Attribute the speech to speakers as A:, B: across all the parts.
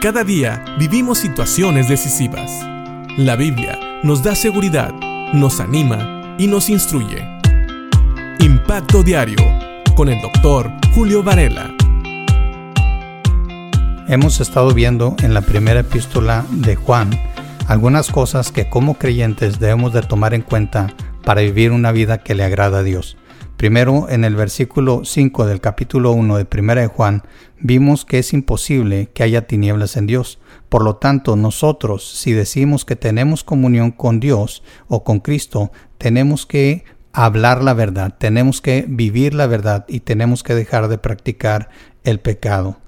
A: Cada día vivimos situaciones decisivas. La Biblia nos da seguridad, nos anima y nos instruye. Impacto Diario con el doctor Julio Varela.
B: Hemos estado viendo en la primera epístola de Juan algunas cosas que como creyentes debemos de tomar en cuenta para vivir una vida que le agrada a Dios. Primero, en el versículo 5 del capítulo 1 de Primera de Juan, vimos que es imposible que haya tinieblas en Dios. Por lo tanto, nosotros, si decimos que tenemos comunión con Dios o con Cristo, tenemos que hablar la verdad, tenemos que vivir la verdad y tenemos que dejar de practicar el pecado.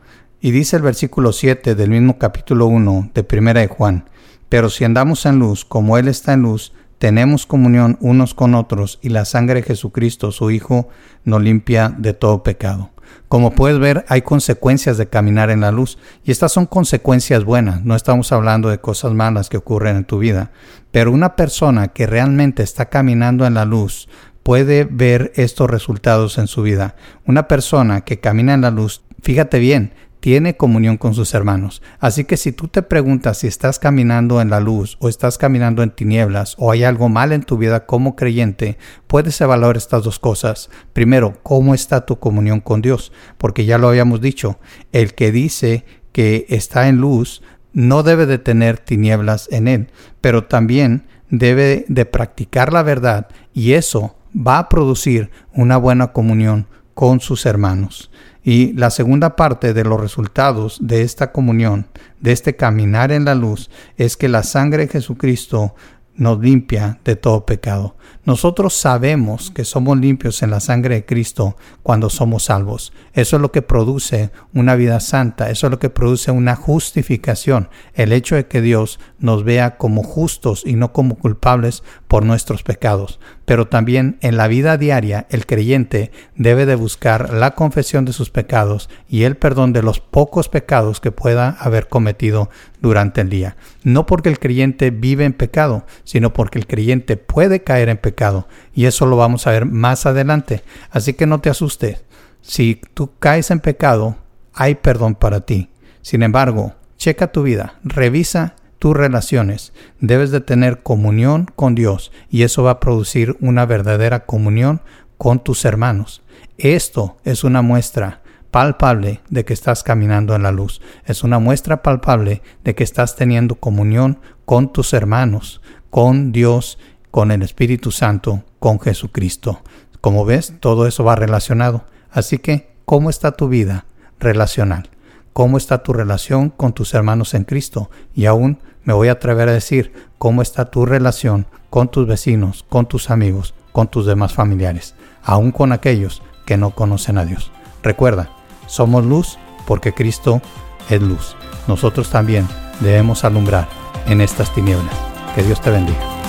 B: Y dice el versículo 7 del mismo capítulo 1 de Primera de Juan, pero si andamos en luz como Él está en luz, tenemos comunión unos con otros y la sangre de Jesucristo, su Hijo, nos limpia de todo pecado. Como puedes ver, hay consecuencias de caminar en la luz y estas son consecuencias buenas, no estamos hablando de cosas malas que ocurren en tu vida, pero una persona que realmente está caminando en la luz puede ver estos resultados en su vida. Una persona que camina en la luz, fíjate bien, tiene comunión con sus hermanos. Así que si tú te preguntas si estás caminando en la luz o estás caminando en tinieblas o hay algo mal en tu vida como creyente, puedes evaluar estas dos cosas. Primero, ¿cómo está tu comunión con Dios? Porque ya lo habíamos dicho, el que dice que está en luz no debe de tener tinieblas en él, pero también debe de practicar la verdad y eso va a producir una buena comunión con sus hermanos. Y la segunda parte de los resultados de esta comunión, de este caminar en la luz, es que la sangre de Jesucristo nos limpia de todo pecado. Nosotros sabemos que somos limpios en la sangre de Cristo cuando somos salvos. Eso es lo que produce una vida santa, eso es lo que produce una justificación, el hecho de que Dios nos vea como justos y no como culpables por nuestros pecados. Pero también en la vida diaria el creyente debe de buscar la confesión de sus pecados y el perdón de los pocos pecados que pueda haber cometido durante el día. No porque el creyente vive en pecado, sino porque el creyente puede caer en pecado. Y eso lo vamos a ver más adelante. Así que no te asustes. Si tú caes en pecado, hay perdón para ti. Sin embargo, checa tu vida, revisa tus relaciones. Debes de tener comunión con Dios y eso va a producir una verdadera comunión con tus hermanos. Esto es una muestra palpable de que estás caminando en la luz. Es una muestra palpable de que estás teniendo comunión con tus hermanos, con Dios, con el Espíritu Santo, con Jesucristo. Como ves, todo eso va relacionado. Así que, ¿cómo está tu vida relacional? ¿Cómo está tu relación con tus hermanos en Cristo? Y aún me voy a atrever a decir cómo está tu relación con tus vecinos, con tus amigos, con tus demás familiares, aún con aquellos que no conocen a Dios. Recuerda, somos luz porque Cristo es luz. Nosotros también debemos alumbrar en estas tinieblas. Que Dios te bendiga.